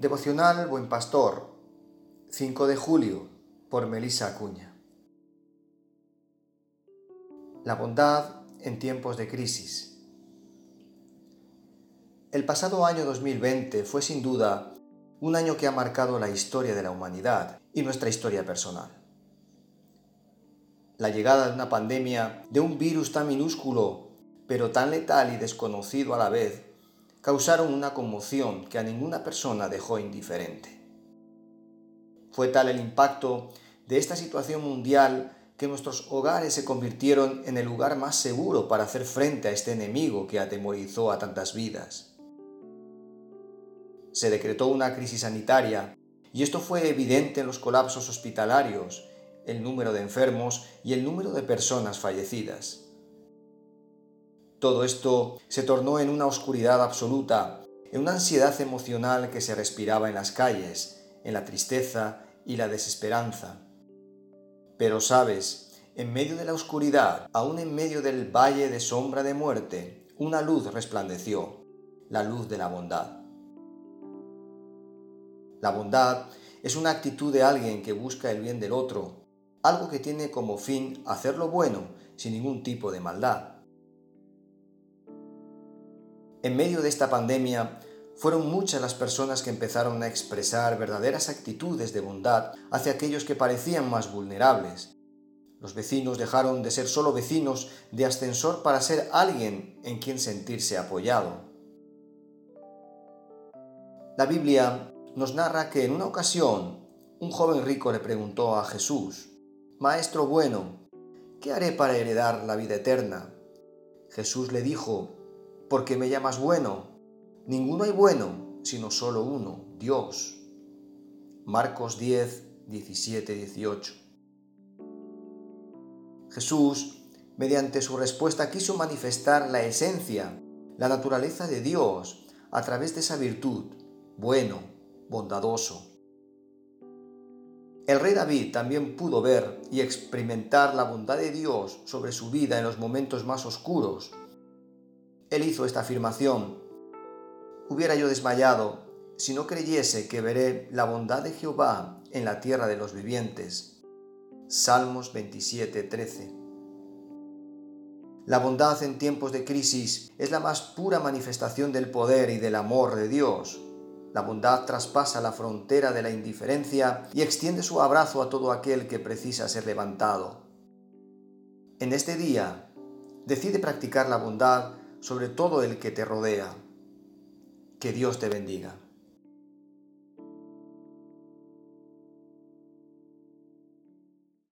Devocional Buen Pastor, 5 de julio, por Melissa Acuña. La bondad en tiempos de crisis. El pasado año 2020 fue sin duda un año que ha marcado la historia de la humanidad y nuestra historia personal. La llegada de una pandemia, de un virus tan minúsculo, pero tan letal y desconocido a la vez, causaron una conmoción que a ninguna persona dejó indiferente. Fue tal el impacto de esta situación mundial que nuestros hogares se convirtieron en el lugar más seguro para hacer frente a este enemigo que atemorizó a tantas vidas. Se decretó una crisis sanitaria y esto fue evidente en los colapsos hospitalarios, el número de enfermos y el número de personas fallecidas. Todo esto se tornó en una oscuridad absoluta, en una ansiedad emocional que se respiraba en las calles, en la tristeza y la desesperanza. Pero sabes, en medio de la oscuridad, aún en medio del valle de sombra de muerte, una luz resplandeció, la luz de la bondad. La bondad es una actitud de alguien que busca el bien del otro, algo que tiene como fin hacer lo bueno sin ningún tipo de maldad. En medio de esta pandemia, fueron muchas las personas que empezaron a expresar verdaderas actitudes de bondad hacia aquellos que parecían más vulnerables. Los vecinos dejaron de ser solo vecinos de ascensor para ser alguien en quien sentirse apoyado. La Biblia nos narra que en una ocasión un joven rico le preguntó a Jesús, Maestro bueno, ¿qué haré para heredar la vida eterna? Jesús le dijo, ¿por qué me llamas bueno? Ninguno hay bueno, sino solo uno, Dios. Marcos 10, 17, 18. Jesús, mediante su respuesta, quiso manifestar la esencia, la naturaleza de Dios a través de esa virtud, bueno, bondadoso. El rey David también pudo ver y experimentar la bondad de Dios sobre su vida en los momentos más oscuros, él hizo esta afirmación. Hubiera yo desmayado si no creyese que veré la bondad de Jehová en la tierra de los vivientes. Salmos 27, 13. La bondad en tiempos de crisis es la más pura manifestación del poder y del amor de Dios. La bondad traspasa la frontera de la indiferencia y extiende su abrazo a todo aquel que precisa ser levantado. En este día, decide practicar la bondad sobre todo el que te rodea. Que Dios te bendiga.